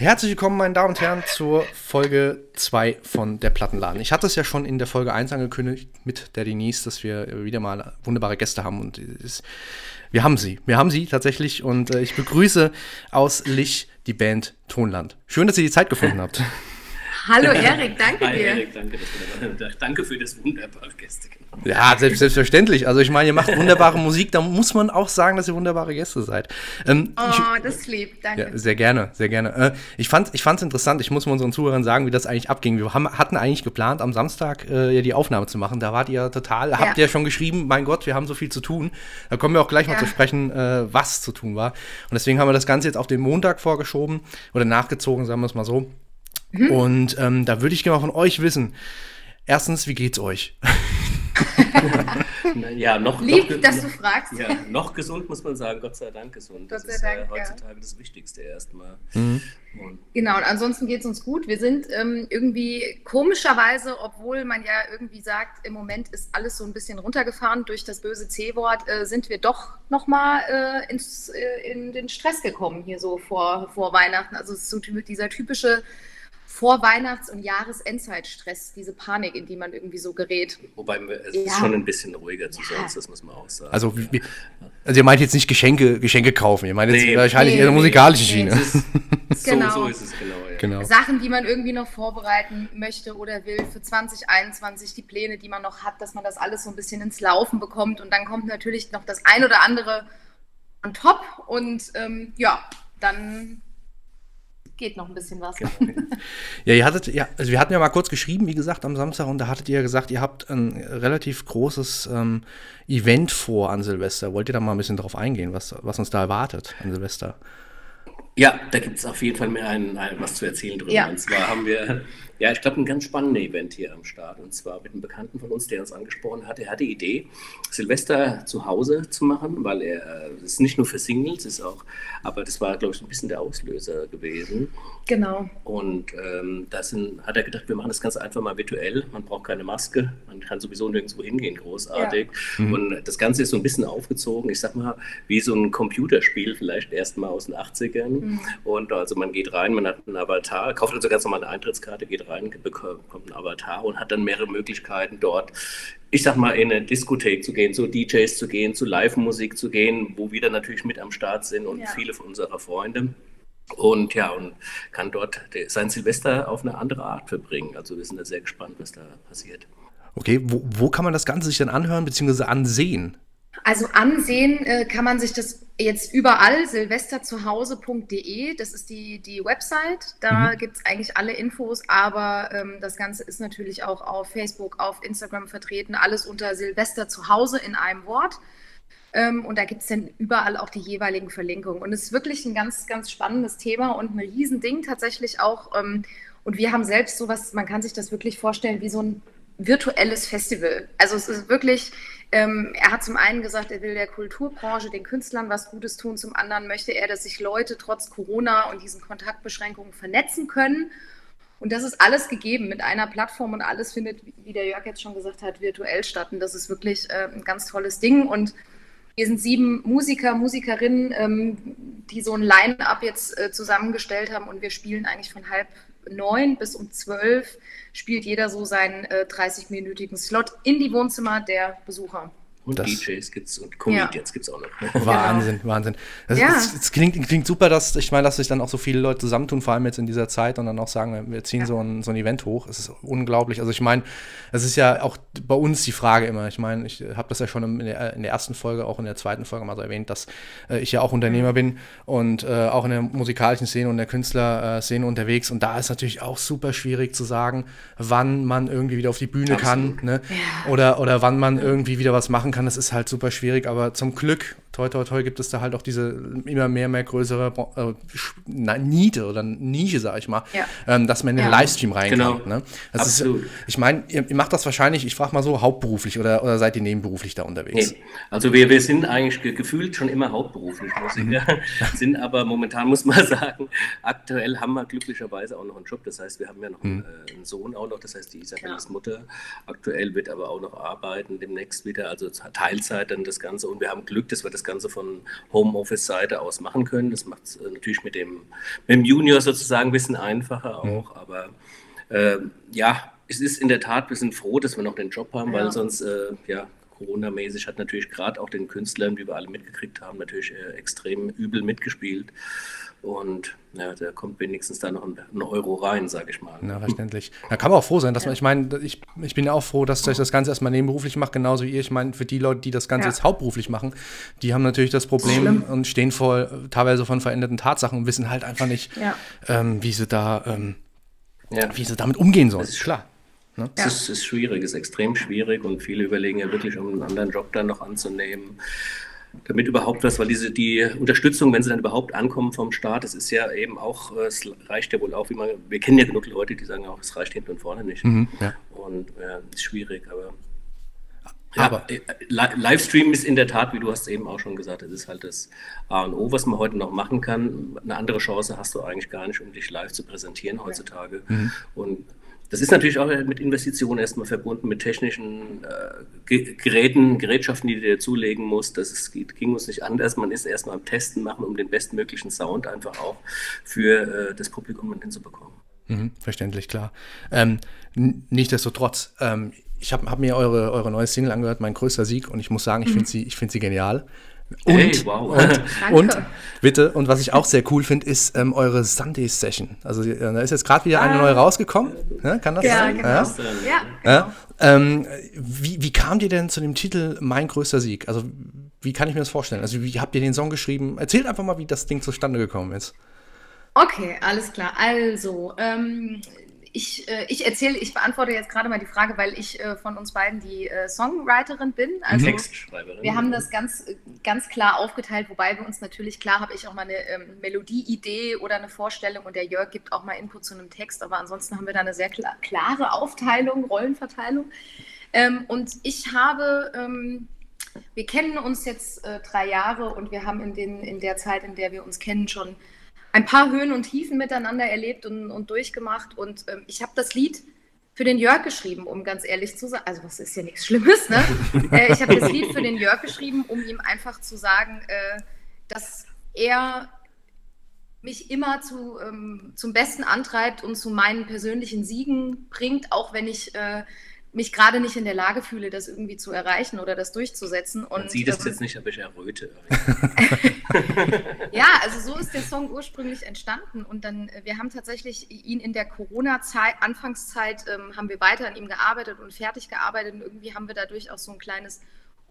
Herzlich willkommen, meine Damen und Herren, zur Folge 2 von der Plattenladen. Ich hatte es ja schon in der Folge 1 angekündigt mit der Denise, dass wir wieder mal wunderbare Gäste haben und es, wir haben sie. Wir haben sie tatsächlich und äh, ich begrüße aus Lich die Band Tonland. Schön, dass ihr die Zeit gefunden habt. Hallo Erik, danke Hi, dir. Erik, danke, dass du danke für das wunderbare Gäste. Ja, selbst, selbstverständlich. Also ich meine, ihr macht wunderbare Musik, da muss man auch sagen, dass ihr wunderbare Gäste seid. Ähm, oh, ich, das lieb, danke. Ja, sehr gerne, sehr gerne. Äh, ich fand es ich interessant, ich muss mal unseren Zuhörern sagen, wie das eigentlich abging. Wir haben, hatten eigentlich geplant, am Samstag äh, die Aufnahme zu machen. Da wart ihr total, ja. habt ihr ja schon geschrieben, mein Gott, wir haben so viel zu tun. Da kommen wir auch gleich ja. mal zu sprechen, äh, was zu tun war. Und deswegen haben wir das Ganze jetzt auf den Montag vorgeschoben oder nachgezogen, sagen wir es mal so. Mhm. Und ähm, da würde ich gerne mal von euch wissen. Erstens, wie geht's euch? ja, noch, Lieb, noch, dass noch, du fragst. Ja, noch gesund muss man sagen, Gott sei Dank gesund. Gott sei das ist Dank, äh, heutzutage ja. das Wichtigste erstmal. Mhm. Genau, und ansonsten geht es uns gut. Wir sind ähm, irgendwie komischerweise, obwohl man ja irgendwie sagt, im Moment ist alles so ein bisschen runtergefahren durch das böse C-Wort, äh, sind wir doch nochmal äh, äh, in den Stress gekommen hier so vor, vor Weihnachten. Also es ist so dieser typische vor Weihnachts- und Jahresendzeitstress, diese Panik, in die man irgendwie so gerät. Wobei es ja. ist schon ein bisschen ruhiger zu sonst, das muss man auch sagen. Also, wie, also ihr meint jetzt nicht Geschenke, Geschenke kaufen, ihr meint jetzt nee, wahrscheinlich nee, eher eine musikalische nee, Schiene. Ist, so, genau. so ist es genau, ja. genau. Sachen, die man irgendwie noch vorbereiten möchte oder will für 2021, die Pläne, die man noch hat, dass man das alles so ein bisschen ins Laufen bekommt und dann kommt natürlich noch das ein oder andere on top und ähm, ja, dann geht noch ein bisschen was. Genau. ja, ihr hattet, ja, also wir hatten ja mal kurz geschrieben, wie gesagt, am Samstag und da hattet ihr ja gesagt, ihr habt ein relativ großes ähm, Event vor an Silvester. Wollt ihr da mal ein bisschen drauf eingehen, was, was uns da erwartet an Silvester? Ja, da gibt es auf jeden Fall mehr ein, ein, was zu erzählen drüber. Ja. Und zwar haben wir, ja, ich glaube, ein ganz spannendes Event hier am Start. Und zwar mit einem Bekannten von uns, der uns angesprochen hat. Er hatte die Idee, Silvester zu Hause zu machen, weil er, das ist nicht nur für Singles, ist auch, aber das war, glaube ich, ein bisschen der Auslöser gewesen. Genau. Und ähm, da hat er gedacht, wir machen das Ganze einfach mal virtuell. Man braucht keine Maske, man kann sowieso nirgendwo hingehen, großartig. Ja. Mhm. Und das Ganze ist so ein bisschen aufgezogen, ich sag mal, wie so ein Computerspiel, vielleicht erstmal aus den 80ern. Mhm. Und also man geht rein, man hat einen Avatar, kauft also ganz normal eine Eintrittskarte, geht rein, bekommt einen Avatar und hat dann mehrere Möglichkeiten dort, ich sag mal, in eine Diskothek zu gehen, zu DJs zu gehen, zu Live-Musik zu gehen, wo wir dann natürlich mit am Start sind und Ja. viele von unserer Freunde. Und ja, und kann dort sein Silvester auf eine andere Art verbringen. Also wir sind da sehr gespannt, was da passiert. Okay, wo, wo kann man das Ganze sich dann anhören bzw. ansehen? Also ansehen äh, kann man sich das jetzt überall, silvesterzuhause.de, das ist die, die Website, da Mhm. gibt es eigentlich alle Infos, aber ähm, das Ganze ist natürlich auch auf Facebook, auf Instagram vertreten, alles unter Silvester zu Hause in einem Wort. Ähm, und da gibt es dann überall auch die jeweiligen Verlinkungen. Und es ist wirklich ein ganz, ganz spannendes Thema und ein Riesending tatsächlich auch. Ähm, und wir haben selbst sowas, man kann sich das wirklich vorstellen wie so ein virtuelles Festival. Also es ist wirklich, ähm, er hat zum einen gesagt, er will der Kulturbranche, den Künstlern was Gutes tun, zum anderen möchte er, dass sich Leute trotz Corona und diesen Kontaktbeschränkungen vernetzen können. Und das ist alles gegeben mit einer Plattform und alles findet, wie der Jörg jetzt schon gesagt hat, virtuell statt. Und das ist wirklich äh, ein ganz tolles Ding. Und wir sind sieben Musiker, Musikerinnen, ähm, die so ein Line-up jetzt äh, zusammengestellt haben und wir spielen eigentlich von halb neun bis um zwölf spielt jeder so seinen äh, 30-minütigen Slot in die Wohnzimmer der Besucher. Und Das- DJs gibt's und Comedians gibt's auch noch. Wahnsinn, Wahnsinn. Das, Ja. es, es klingt, klingt super, dass ich meine, dass sich dann auch so viele Leute zusammentun, vor allem jetzt in dieser Zeit und dann auch sagen, wir ziehen Ja. so, ein, so ein Event hoch. Es ist unglaublich. Also ich meine, es ist ja auch bei uns die Frage immer. Ich meine, ich habe das ja schon in der, in der ersten Folge, auch in der zweiten Folge mal so erwähnt, dass äh, ich ja auch Unternehmer bin und äh, auch in der musikalischen Szene und der Künstlerszene unterwegs. Und da ist natürlich auch super schwierig zu sagen, wann man irgendwie wieder auf die Bühne kann, Absolut. ne? Ja. oder, oder wann man irgendwie wieder was machen kann. Das ist halt super schwierig, aber zum Glück, toi, toi, toi, gibt es da halt auch diese immer mehr, mehr größere äh, Niete oder Nische, sag ich mal, Ja. ähm, dass man in den Ja. Livestream rein Genau. Ne? Das Absolut. Ist, ich meine, ihr, ihr macht das wahrscheinlich, ich frage mal so, hauptberuflich oder, oder seid ihr nebenberuflich da unterwegs? Nee. Also wir, wir sind eigentlich ge gefühlt schon immer hauptberuflich Musiker, sind aber momentan, muss man sagen, aktuell haben wir glücklicherweise auch noch einen Job. Das heißt, wir haben ja noch einen, äh, einen Sohn auch noch, das heißt, die Isabel Ja. ist Mutter. Aktuell wird aber auch noch arbeiten, demnächst wieder, also Teilzeit dann das Ganze. Und wir haben Glück, dass wir das Ganze von Homeoffice-Seite aus machen können. Das macht es äh, natürlich mit dem, mit dem Junior sozusagen ein bisschen einfacher mhm. auch, aber äh, ja, es ist in der Tat, wir sind froh, dass wir noch den Job haben, ja. weil sonst, äh, ja, Corona-mäßig hat natürlich gerade auch den Künstlern, wie wir alle mitgekriegt haben, natürlich äh, extrem übel mitgespielt. Und ja, da kommt wenigstens da noch ein, ein Euro rein, sage ich mal. Ja, verständlich. Da kann man auch froh sein, dass man, ich meine, ich, ich bin ja auch froh, dass ich das Ganze erstmal nebenberuflich mache, genauso wie ihr. Ich meine, für die Leute, die das Ganze ja. jetzt hauptberuflich machen, die haben natürlich das Problem Schlimm. und stehen vor teilweise von veränderten Tatsachen und wissen halt einfach nicht, ja. ähm, wie sie da, ähm, wie sie damit umgehen sollen. Das ist klar. Ne? Ja. Es ist, ist schwierig, es ist extrem schwierig und viele überlegen ja wirklich, um einen anderen Job dann noch anzunehmen damit überhaupt was, weil diese die Unterstützung, wenn sie dann überhaupt ankommen vom Staat, es ist ja eben auch, es reicht ja wohl auch, wie man, wir kennen ja genug Leute, die sagen auch, es reicht hinten und vorne nicht. Mhm, ja. Und ja, ist schwierig, aber ja, aber äh, Livestream ist in der Tat, wie du hast eben auch schon gesagt, das ist halt das A und O, was man heute noch machen kann. Eine andere Chance hast du eigentlich gar nicht, um dich live zu präsentieren heutzutage. Mhm. Und das ist natürlich auch mit Investitionen erstmal verbunden, mit technischen äh, Geräten, Gerätschaften, die du dir zulegen musst. Das ist, ging uns nicht anders. Man ist erstmal am Testen machen, um den bestmöglichen Sound einfach auch für äh, das Publikum hinzubekommen. Mhm, verständlich, klar. Ähm, Nichtsdestotrotz, ähm, ich habe hab mir eure, eure neue Single angehört, mein größter Sieg, und ich muss sagen, ich finde mhm. sie, find sie genial. Und, hey, wow. und, und, bitte, und was ich auch sehr cool finde, ist ähm, eure Sunday Session. Also äh, da ist jetzt gerade wieder eine ah. neue rausgekommen. Ja, kann das ja, sein? Genau. Ja, ja genau. Ähm, wie, wie kam ihr denn zu dem Titel Mein größter Sieg? Also wie kann ich mir das vorstellen? Also wie habt ihr den Song geschrieben? Erzählt einfach mal, wie das Ding zustande gekommen ist. Okay, alles klar. Also, ähm, ich, äh, ich erzähle, ich beantworte jetzt gerade mal die Frage, weil ich äh, von uns beiden die äh, Songwriterin bin. Also Textschreiberin. Wir haben das ganz, ganz klar aufgeteilt, wobei wir uns natürlich, klar habe ich auch mal eine ähm, Melodieidee oder eine Vorstellung und der Jörg gibt auch mal Input zu einem Text, aber ansonsten haben wir da eine sehr klar, klare Aufteilung, Rollenverteilung. Ähm, und ich habe, ähm, wir kennen uns jetzt äh, drei Jahre und wir haben in, den, in der Zeit, in der wir uns kennen, schon ein paar Höhen und Tiefen miteinander erlebt und, und durchgemacht. Und ähm, ich habe das Lied für den Jörg geschrieben, um ganz ehrlich zu sagen. Also, was ist ja nichts Schlimmes, ne? äh, ich habe das Lied für den Jörg geschrieben, um ihm einfach zu sagen, äh, dass er mich immer zu, ähm, zum Besten antreibt und zu meinen persönlichen Siegen bringt, auch wenn ich äh, mich gerade nicht in der Lage fühle, das irgendwie zu erreichen oder das durchzusetzen. Und, Man sieht das jetzt nicht, aber ich erröte. ja, also so ist der Song ursprünglich entstanden und dann, äh, wir haben tatsächlich ihn in der Corona-Zeit, Anfangszeit, ähm, haben wir weiter an ihm gearbeitet und fertig gearbeitet und irgendwie haben wir dadurch auch so ein kleines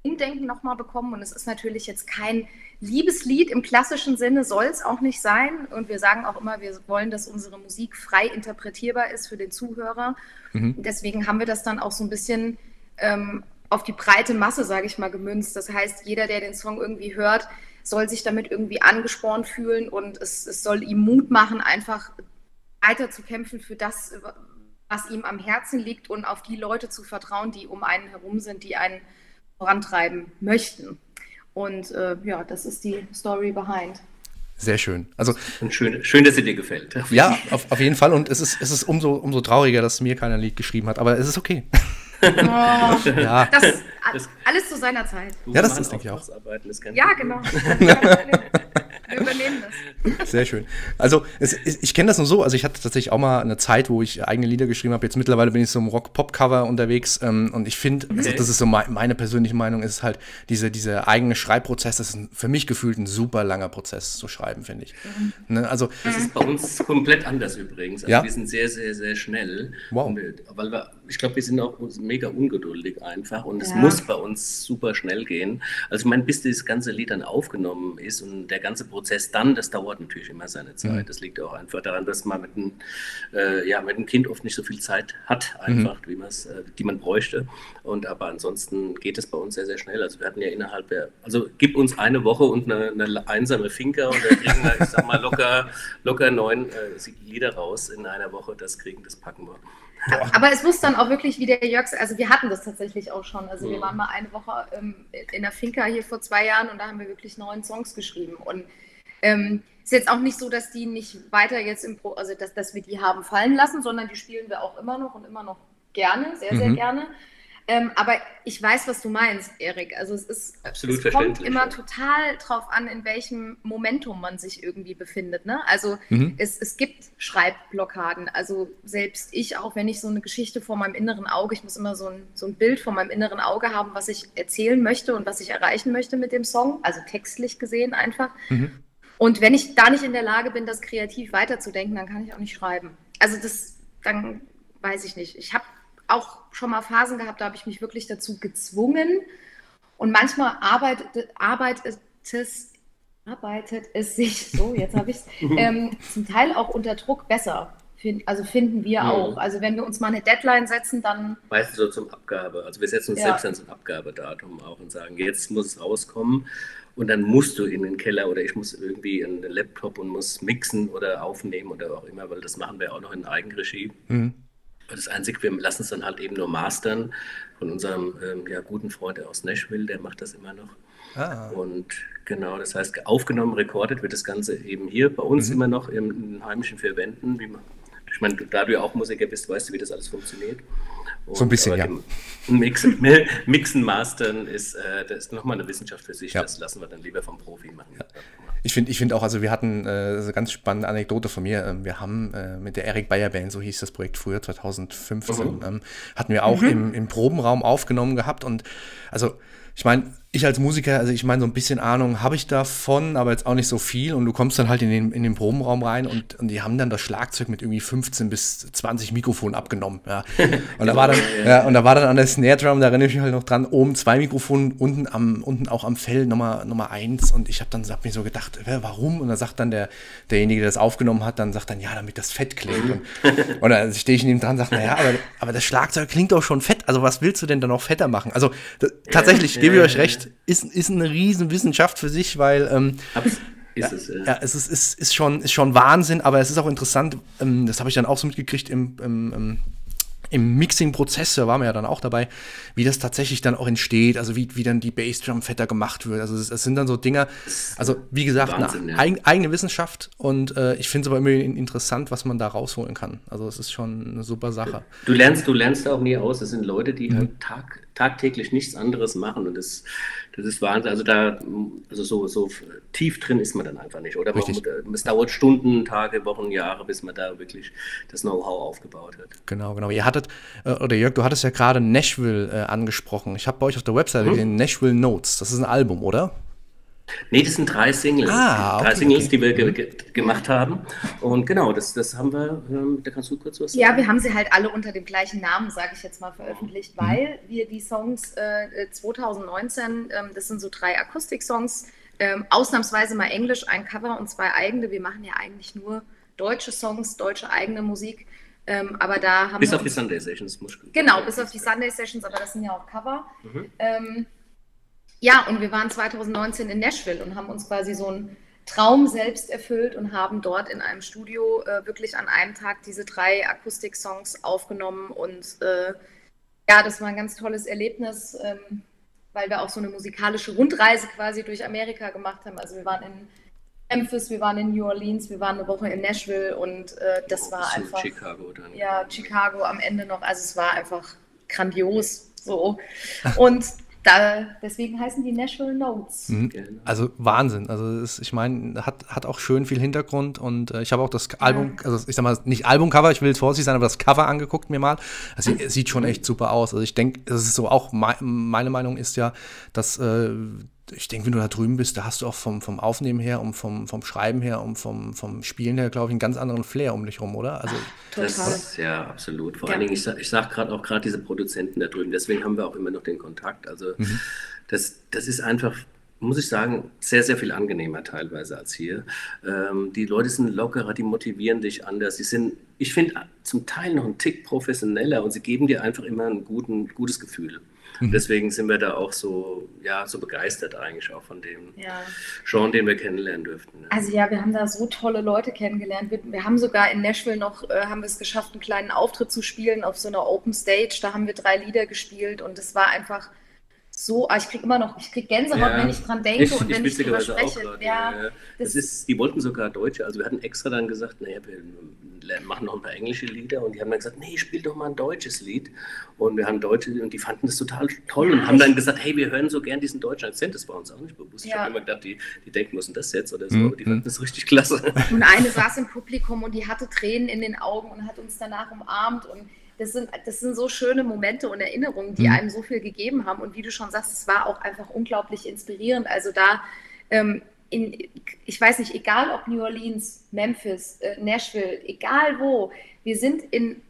Umdenken nochmal bekommen. Und es ist natürlich jetzt kein Liebeslied im klassischen Sinne, soll es auch nicht sein. Und wir sagen auch immer, wir wollen, dass unsere Musik frei interpretierbar ist für den Zuhörer. Mhm. Deswegen haben wir das dann auch so ein bisschen ähm, auf die breite Masse, sage ich mal, gemünzt. Das heißt, jeder, der den Song irgendwie hört, soll sich damit irgendwie angespornt fühlen und es, es soll ihm Mut machen, einfach weiter zu kämpfen für das, was ihm am Herzen liegt und auf die Leute zu vertrauen, die um einen herum sind, die einen vorantreiben möchten. Und äh, ja, das ist die Story behind. Sehr schön. Also, Und schön, schön, dass sie dir gefällt. Ja, auf, auf jeden Fall. Und es ist, es ist umso, umso trauriger, dass mir keiner Lied geschrieben hat. Aber es ist okay. Oh, ja. Das, alles zu seiner Zeit. Ja, das ist, denke ich auch. Ja, genau. Sehr schön. Also es, ich kenne das nur so. Also ich hatte tatsächlich auch mal eine Zeit, wo ich eigene Lieder geschrieben habe. Jetzt mittlerweile bin ich so im Rock-Pop-Cover unterwegs. Ähm, und ich finde, okay. also das ist so mein, meine persönliche Meinung, ist halt diese, eigene Schreibprozess, das ist für mich gefühlt ein super langer Prozess zu schreiben, finde ich. Mhm. Ne? Also, das ist bei uns komplett anders übrigens. Also ja? wir sind sehr, sehr, sehr schnell. Wow. Wir, weil wir, ich glaube, wir sind auch mega ungeduldig einfach. Und es ja. muss bei uns super schnell gehen. Also ich meine, bis das ganze Lied dann aufgenommen ist und der ganze Prozess dann, das dauert natürlich immer seine Zeit. Mhm. Das liegt auch einfach daran, dass man mit einem, äh, ja, mit einem Kind oft nicht so viel Zeit hat, einfach, mhm. wie äh, die man bräuchte. Und aber ansonsten geht es bei uns sehr, sehr schnell. Also wir hatten ja innerhalb der, also gib uns eine Woche und eine, eine einsame Finker und da kriegen wir, ich sag mal, locker, locker neun äh, Lieder raus in einer Woche. Das kriegen, das packen wir. Aber es muss dann auch wirklich wie der Jörg, also wir hatten das tatsächlich auch schon. Also wir mhm. waren mal eine Woche ähm, in der Finca hier vor zwei Jahren und da haben wir wirklich neun Songs geschrieben. Und ähm, ist jetzt auch nicht so, dass die nicht weiter jetzt im Pro, also dass, dass wir die haben fallen lassen, sondern die spielen wir auch immer noch und immer noch gerne, sehr, sehr mhm. gerne. Ähm, aber ich weiß, was du meinst, Erik. Also es ist Absolut es kommt immer total drauf an, in welchem Momentum man sich irgendwie befindet. Ne? Also mhm. es, es gibt Schreibblockaden. Also selbst ich, auch wenn ich so eine Geschichte vor meinem inneren Auge, ich muss immer so ein, so ein Bild vor meinem inneren Auge haben, was ich erzählen möchte und was ich erreichen möchte mit dem Song, also textlich gesehen einfach. Mhm. Und wenn ich da nicht in der Lage bin, das kreativ weiterzudenken, dann kann ich auch nicht schreiben. Also das, dann weiß ich nicht. Ich habe auch schon mal Phasen gehabt, da habe ich mich wirklich dazu gezwungen. Und manchmal arbeitet, arbeitet, es, arbeitet es sich, so jetzt habe ich es, ähm, zum Teil auch unter Druck besser. Also finden wir mhm. auch. Also wenn wir uns mal eine Deadline setzen, dann. Meistens so zum Abgabe. Also wir setzen uns ja. selbst dann zum Abgabedatum auch und sagen, jetzt muss es rauskommen. Und dann musst du in den Keller oder ich muss irgendwie in den Laptop und muss mixen oder aufnehmen oder auch immer, weil das machen wir auch noch in Eigenregie. Mhm. Das Einzige, wir lassen es dann halt eben nur mastern von unserem ähm, ja, guten Freund aus Nashville, der macht das immer noch. Ah. Und genau, das heißt, aufgenommen, rekordet wird das Ganze eben hier bei uns mhm. immer noch in, in heimischen vier Wänden. Wie man, ich meine, da du ja auch Musiker bist, weißt du, wie das alles funktioniert. Und, so ein bisschen, ja. Mixen, Mixen, Mastern ist, äh, das ist nochmal eine Wissenschaft für sich. Ja. Das lassen wir dann lieber vom Profi machen. Ja. Ich finde ich find auch, also wir hatten äh, eine ganz spannende Anekdote von mir. Ähm, wir haben äh, mit der Eric Bayer Band, so hieß das Projekt früher, 2015, mhm. ähm, hatten wir auch mhm. im, im Probenraum aufgenommen gehabt. Und also, ich meine, ich als Musiker, also ich meine, so ein bisschen Ahnung habe ich davon, aber jetzt auch nicht so viel. Und du kommst dann halt in den, in den Probenraum rein und, und die haben dann das Schlagzeug mit irgendwie 15 bis 20 Mikrofonen abgenommen. Ja. Und, da war dann, ja, und da war dann an der Snare Drum, da erinnere ich mich halt noch dran, oben zwei Mikrofone, unten, am, unten auch am Fell Nummer, Nummer eins. Und ich habe dann hab mir so gedacht, warum? Und da sagt dann der, derjenige, der das aufgenommen hat, dann sagt dann, ja, damit das fett klingt. Und, und dann stehe ich neben dran und sage, naja, aber, aber das Schlagzeug klingt doch schon fett. Also was willst du denn da noch fetter machen? Also das, tatsächlich, gebe ich euch recht, ist, ist eine riesen Wissenschaft für sich, weil ähm, ist es, ja. ja, es ist, ist, ist, schon, ist schon Wahnsinn, aber es ist auch interessant, ähm, das habe ich dann auch so mitgekriegt im, im, im Mixing-Prozess, da waren wir ja dann auch dabei, wie das tatsächlich dann auch entsteht, also wie, wie dann die Bassdrum fetter gemacht wird. Also es, es sind dann so Dinge, also wie gesagt, Wahnsinn, eine ja. eigene Wissenschaft und äh, ich finde es aber immer interessant, was man da rausholen kann. Also es ist schon eine super Sache. Du lernst, du lernst auch nie aus. Es sind Leute, die mhm. halt tag, tagtäglich nichts anderes machen und das das ist Wahnsinn. Also da, also so, so tief drin ist man dann einfach nicht. Oder man, es dauert Stunden, Tage, Wochen, Jahre, bis man da wirklich das Know-how aufgebaut hat. Genau, genau. Ihr hattet, äh, oder Jörg, du hattest ja gerade Nashville äh, angesprochen. Ich habe bei euch auf der Webseite hm? gesehen, Nashville Notes. Das ist ein Album, oder? Nee, das sind drei Singles. Ah, okay, drei Singles, okay. die wir ge ge gemacht haben. Und genau, das, das haben wir, ähm, da kannst du kurz was sagen. Ja, wir haben sie halt alle unter dem gleichen Namen, sage ich jetzt mal, veröffentlicht, mhm. weil wir die Songs äh, 2019, ähm, das sind so drei Akustik-Songs, ähm, ausnahmsweise mal Englisch, ein Cover und zwei eigene. Wir machen ja eigentlich nur deutsche Songs, deutsche eigene Musik. Ähm, aber da haben bis auf die Sunday Sessions. Muss genau, bis auf die Sunday Sessions, aber das sind ja auch Cover. Mhm. Ähm, ja, und wir waren 2019 in Nashville und haben uns quasi so einen Traum selbst erfüllt und haben dort in einem Studio äh, wirklich an einem Tag diese drei Akustik-Songs aufgenommen. Und äh, ja, das war ein ganz tolles Erlebnis, ähm, weil wir auch so eine musikalische Rundreise quasi durch Amerika gemacht haben. Also wir waren in Memphis, wir waren in New Orleans, wir waren eine Woche in Nashville und äh, das oh, war einfach. Chicago dann. Ja, Chicago am Ende noch. Also es war einfach grandios so. Und da, deswegen heißen die National Notes. Mhm. Genau. Also Wahnsinn. Also ist, ich meine, hat, hat auch schön viel Hintergrund und äh, ich habe auch das Album, also ich sag mal, nicht Albumcover, ich will jetzt vorsichtig sein, aber das Cover angeguckt mir mal. Also sieht schon echt super aus. Also ich denke, das ist so auch, me meine Meinung ist ja, dass äh, ich denke, wenn du da drüben bist, da hast du auch vom, vom Aufnehmen her und vom, vom Schreiben her und vom, vom Spielen her, glaube ich, einen ganz anderen Flair um dich rum, oder? Also, das ist, ja, absolut. Vor ja. allen Dingen, ich, ich sage gerade auch gerade diese Produzenten da drüben, deswegen haben wir auch immer noch den Kontakt. Also mhm. das, das ist einfach, muss ich sagen, sehr, sehr viel angenehmer teilweise als hier. Ähm, die Leute sind lockerer, die motivieren dich anders. Sie sind, ich finde, zum Teil noch einen Tick professioneller und sie geben dir einfach immer ein guten, gutes Gefühl. Mhm. Deswegen sind wir da auch so, ja, so begeistert eigentlich auch von dem ja. Sean, den wir kennenlernen dürften. Ja. Also ja, wir haben da so tolle Leute kennengelernt. Wir, wir haben sogar in Nashville noch, äh, haben wir es geschafft, einen kleinen Auftritt zu spielen auf so einer Open Stage. Da haben wir drei Lieder gespielt und es war einfach so, ah, ich kriege immer noch, ich kriege Gänsehaut, ja, wenn ich dran denke ich, und wenn ich, ich drüber spreche. Grad, ja, ja, das, das ist, die wollten sogar Deutsche, also wir hatten extra dann gesagt, naja, wir machen noch ein paar englische Lieder und die haben dann gesagt, nee, spiel doch mal ein deutsches Lied. Und wir haben Deutsche und die fanden das total toll und haben dann gesagt, hey, wir hören so gern diesen deutschen Akzent. Das war uns auch nicht bewusst. Ich habe immer gedacht, die, die denken, müssen das jetzt oder so, mhm. aber die fanden das richtig klasse. Und eine saß im Publikum und die hatte Tränen in den Augen und hat uns danach umarmt und das sind, das sind so schöne Momente und Erinnerungen, die mhm. einem so viel gegeben haben. Und wie du schon sagst, es war auch einfach unglaublich inspirierend. Also da ähm, in, ich weiß nicht, egal ob New Orleans, Memphis, äh, Nashville, egal wo, wir sind in,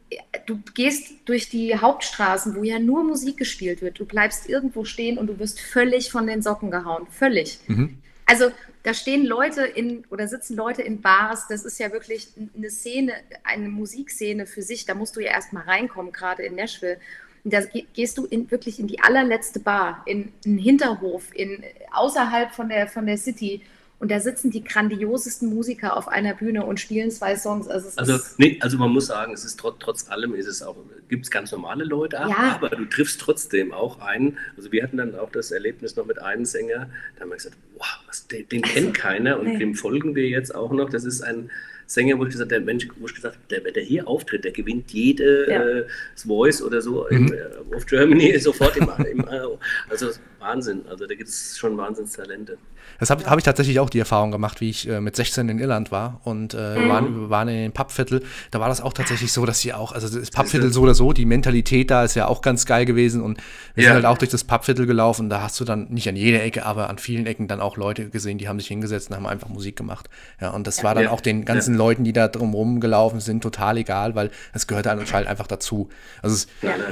du gehst durch die Hauptstraßen, wo ja nur Musik gespielt wird, du bleibst irgendwo stehen und du wirst völlig von den Socken gehauen, völlig. Mhm. Also da stehen Leute in oder sitzen Leute in Bars, das ist ja wirklich eine Szene, eine Musikszene für sich, da musst du ja erstmal reinkommen, gerade in Nashville. Und da gehst du in, wirklich in die allerletzte Bar, in einen Hinterhof, in, außerhalb von der, von der City. Und da sitzen die grandiosesten Musiker auf einer Bühne und spielen zwei Songs. Also, also, nee, also man muss sagen, es ist trotz, trotz allem ist es auch, gibt es ganz normale Leute, ja. aber du triffst trotzdem auch einen. Also wir hatten dann auch das Erlebnis noch mit einem Sänger, da haben wir gesagt, wow, was, den, den kennt keiner und nee. dem folgen wir jetzt auch noch. Das ist ein Sänger, wo ich gesagt der Mensch, wo ich gesagt der, wenn der hier auftritt, der gewinnt jede ja. äh, Voice oder so mhm. im, äh, auf Germany sofort im, im äh, also Wahnsinn, also da gibt es schon Wahnsinnstalente. Das habe hab ich tatsächlich auch die Erfahrung gemacht, wie ich äh, mit 16 in Irland war und äh, mhm. waren, waren in den Pubviertel. Da war das auch tatsächlich so, dass sie auch, also das Pubviertel so oder so, die Mentalität da ist ja auch ganz geil gewesen und wir ja. sind halt auch durch das Pubviertel gelaufen. Da hast du dann nicht an jeder Ecke, aber an vielen Ecken dann auch Leute gesehen, die haben sich hingesetzt und haben einfach Musik gemacht. Ja, und das war dann ja. auch den ganzen ja. Leuten, die da drumherum gelaufen sind, total egal, weil es gehört halt einfach dazu. Also es,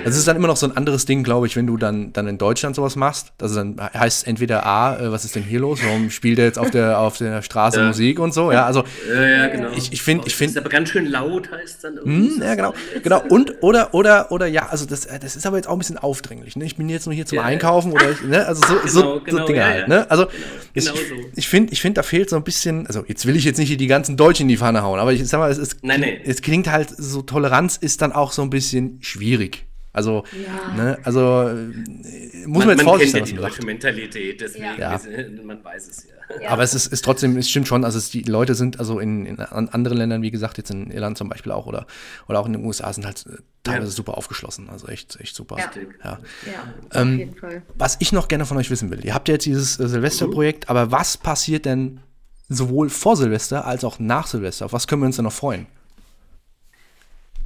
es, ist dann immer noch so ein anderes Ding, glaube ich, wenn du dann, dann in Deutschland sowas machst. Also dann heißt es entweder A, äh, was ist denn hier los? Warum spielt er jetzt auf der, auf der Straße ja. Musik und so? Ja, also ja, ja, genau. ich, ich finde, ich finde. Ist aber ganz schön laut, heißt es dann irgendwie. Hm, ja, genau. Genau. Und, oder, oder, oder, ja, also das, äh, das ist aber jetzt auch ein bisschen aufdringlich. Ne? Ich bin jetzt nur hier zum Einkaufen oder ich, ne? Also so, genau, so, genau, so Dinge halt, ne? Also genau, genau ich, so. ich finde, ich finde, da fehlt so ein bisschen, also jetzt will ich jetzt nicht die ganzen Deutschen in die Pfanne hauen, aber ich sag mal, es, ist, nein, nein. es klingt halt so, Toleranz ist dann auch so ein bisschen schwierig. Also, ja. ne, also äh, muss man, man jetzt vorsichtig sein, man sagt. Mentalität, deswegen ja. man weiß es ja. ja. Aber es ist, ist trotzdem, es stimmt schon, also es, die Leute sind, also in, in anderen Ländern, wie gesagt, jetzt in Irland zum Beispiel auch oder, oder auch in den USA sind halt äh, teilweise super aufgeschlossen, also echt, echt super. Ja, ja. Ähm, auf jeden Fall. Was ich noch gerne von euch wissen will, ihr habt ja jetzt dieses äh, Silvesterprojekt, mhm. aber was passiert denn sowohl vor Silvester als auch nach Silvester? Auf was können wir uns denn noch freuen?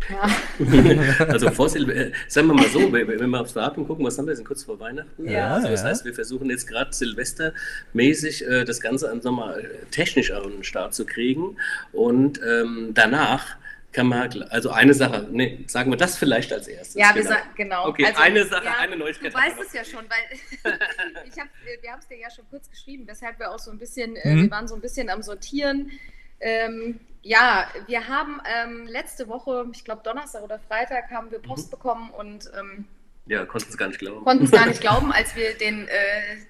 Ja. also vor Silvester, sagen wir mal so, wenn wir aufs Datum gucken, was haben wir, sind kurz vor Weihnachten. Ja, also das ja. heißt, wir versuchen jetzt gerade Silvestermäßig äh, das Ganze nochmal technisch an den Start zu kriegen. Und ähm, danach kann man, also eine Sache, nee, sagen wir das vielleicht als erstes. Ja, wir genau. sagen, genau. Okay, also, eine Sache, ja, eine Neuigkeit. Du weißt es ja schon, weil ich hab, wir haben es dir ja schon kurz geschrieben, weshalb wir auch so ein bisschen, äh, mhm. äh, wir waren so ein bisschen am Sortieren. Ähm, ja, wir haben ähm, letzte Woche, ich glaube Donnerstag oder Freitag, haben wir Post mhm. bekommen und ähm, ja, konnten es gar nicht glauben. Konnten es gar nicht glauben, als wir den, äh,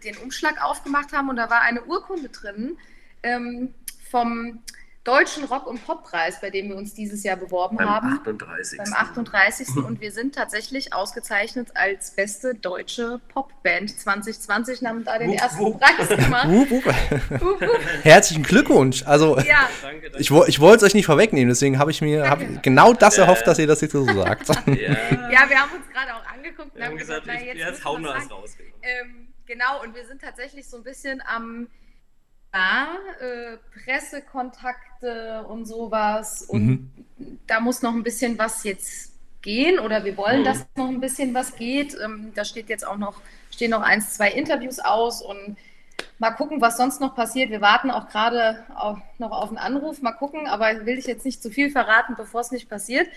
den Umschlag aufgemacht haben und da war eine Urkunde drin ähm, vom Deutschen Rock- und Poppreis, bei dem wir uns dieses Jahr beworben beim haben. 38. Beim 38. und wir sind tatsächlich ausgezeichnet als beste deutsche Popband 2020 und haben da den ersten wup, Preis gemacht. Wup, Herzlichen Glückwunsch. Also, ja. danke, danke. ich, ich wollte es euch nicht vorwegnehmen, deswegen habe ich mir hab genau das erhofft, dass ihr das jetzt so sagt. ja. ja, wir haben uns gerade auch angeguckt und haben gesagt, gesagt, na, jetzt, jetzt hauen wir es raus. Ähm, genau, und wir sind tatsächlich so ein bisschen am ja, äh, Pressekontakte und sowas. Und mhm. da muss noch ein bisschen was jetzt gehen oder wir wollen, mhm. dass noch ein bisschen was geht. Ähm, da steht jetzt auch noch, stehen noch eins, zwei Interviews aus und mal gucken, was sonst noch passiert. Wir warten auch gerade noch auf einen Anruf. Mal gucken, aber will ich jetzt nicht zu viel verraten, bevor es nicht passiert.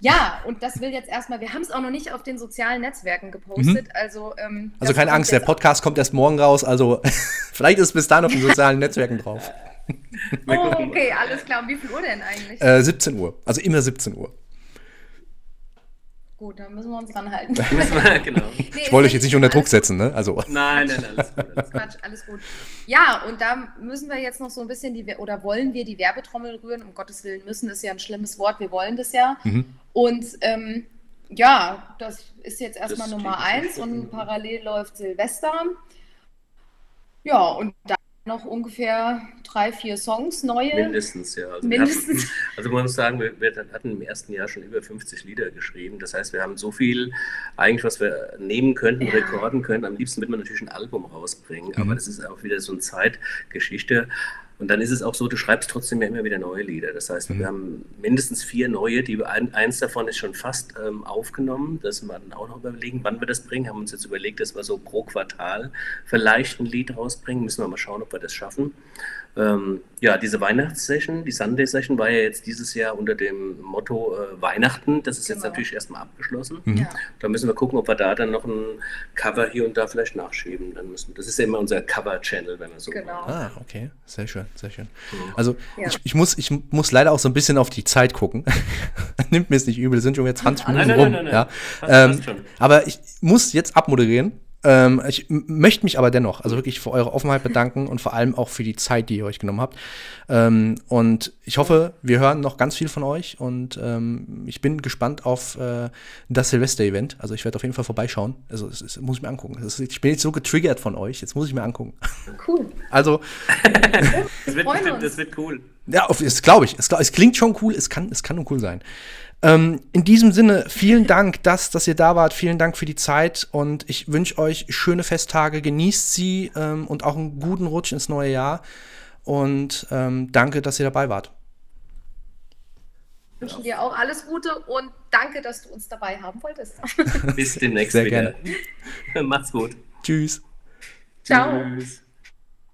Ja, und das will jetzt erstmal, wir haben es auch noch nicht auf den sozialen Netzwerken gepostet. Mhm. Also, ähm, also keine Angst, der Podcast kommt erst morgen raus. Also vielleicht ist es bis dahin auf den sozialen Netzwerken drauf. oh, okay, alles klar. Und wie viel Uhr denn eigentlich? Äh, 17 Uhr. Also immer 17 Uhr. Gut, dann müssen wir uns ranhalten. genau. Nee, ich wollte euch jetzt nicht unter Druck setzen, ne? Also. Nein, nein, nein, alles gut. Alles Quatsch, alles gut. Ja, und da müssen wir jetzt noch so ein bisschen die, oder wollen wir die Werbetrommel rühren? Um Gottes Willen müssen ist ja ein schlimmes Wort, wir wollen das ja. Mhm. Und ähm, ja, das ist jetzt erstmal Nummer eins und parallel läuft Silvester. Ja, und dann noch ungefähr drei, vier Songs, neue. Mindestens, ja. Also Mindestens. Hatten, also man muss sagen, wir, wir, hatten im ersten Jahr schon über 50 Lieder geschrieben. Das heißt, wir haben so viel eigentlich, was wir nehmen könnten, ja. rekorden können. Am liebsten wird man natürlich ein Album rausbringen, mhm. aber das ist auch wieder so eine Zeitgeschichte. Und dann ist es auch so, du schreibst trotzdem ja immer wieder neue Lieder. Das heißt, mhm. wir haben mindestens vier neue, die ein, eins davon ist schon fast ähm, aufgenommen. Das müssen wir dann auch noch überlegen, wann wir das bringen. Haben uns jetzt überlegt, dass wir so pro Quartal vielleicht ein Lied rausbringen. Müssen wir mal schauen, ob wir das schaffen. Ähm, ja, diese Weihnachtssession, die Sunday-Session war ja jetzt dieses Jahr unter dem Motto äh, Weihnachten. Das ist genau. jetzt natürlich erstmal abgeschlossen. Mhm. Ja. Da müssen wir gucken, ob wir da dann noch ein Cover hier und da vielleicht nachschieben. Dann müssen, das ist ja immer unser Cover-Channel, wenn wir so genau. Ah, okay. Sehr schön, sehr schön. Mhm. Also ja. ich, ich, muss, ich muss leider auch so ein bisschen auf die Zeit gucken. Nimmt mir es nicht übel, sind schon jetzt 20 Minuten nein, nein, rum. Nein, ja. Ähm, aber ich muss jetzt abmoderieren. Ähm, ich möchte mich aber dennoch, also wirklich für eure Offenheit bedanken und vor allem auch für die Zeit, die ihr euch genommen habt. Ähm, und ich hoffe, wir hören noch ganz viel von euch und ähm, ich bin gespannt auf äh, das Silvester-Event. Also ich werde auf jeden Fall vorbeischauen. Also das, das muss ich mir angucken. Ist, ich bin jetzt so getriggert von euch, jetzt muss ich mir angucken. Cool. Also. das, wird, das wird cool. Ja, das glaube ich. Es, es, klingt schon cool, es kann, es kann nur cool sein. Ähm, in diesem Sinne, vielen Dank, dass, dass ihr da wart. Vielen Dank für die Zeit und ich wünsche euch schöne Festtage. Genießt sie ähm, und auch einen guten Rutsch ins neue Jahr. Und ähm, danke, dass ihr dabei wart. Ich wünsche dir auch alles Gute und danke, dass du uns dabei haben wolltest. Bis demnächst Sehr wieder. Gerne. Macht's gut. Tschüss. Ciao. Tschüss.